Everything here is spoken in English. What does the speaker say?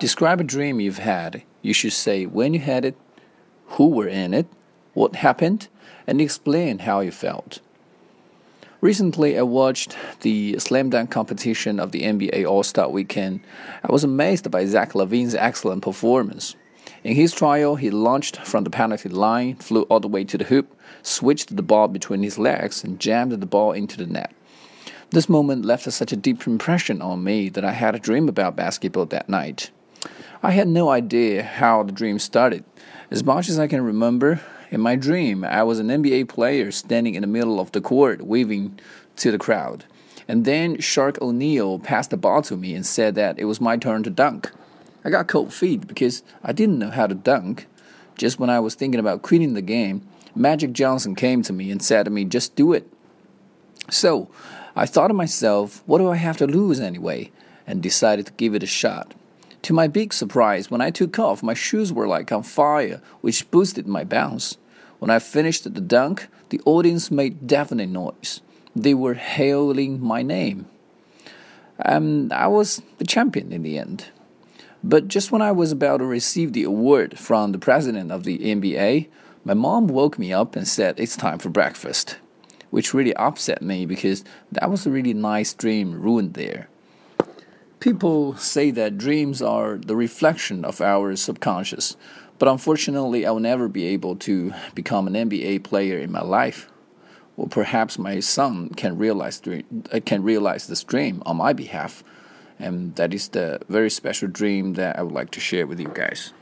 Describe a dream you've had. You should say when you had it, who were in it, what happened, and explain how you felt. Recently, I watched the slam dunk competition of the NBA All Star Weekend. I was amazed by Zach LaVine's excellent performance. In his trial, he launched from the penalty line, flew all the way to the hoop, switched the ball between his legs, and jammed the ball into the net. This moment left such a deep impression on me that I had a dream about basketball that night. I had no idea how the dream started. As much as I can remember, in my dream, I was an NBA player standing in the middle of the court, waving to the crowd. And then Shaq O'Neal passed the ball to me and said that it was my turn to dunk. I got cold feet because I didn't know how to dunk. Just when I was thinking about quitting the game, Magic Johnson came to me and said to me, just do it. So I thought to myself, what do I have to lose anyway? And decided to give it a shot. To my big surprise, when I took off, my shoes were like on fire, which boosted my bounce. When I finished the dunk, the audience made deafening noise. They were hailing my name. Um, I was the champion in the end. But just when I was about to receive the award from the president of the NBA, my mom woke me up and said it's time for breakfast, which really upset me because that was a really nice dream ruined there. People say that dreams are the reflection of our subconscious, but unfortunately, I will never be able to become an NBA player in my life. Well, perhaps my son can realize uh, can realize this dream on my behalf and that is the very special dream that I would like to share with you guys.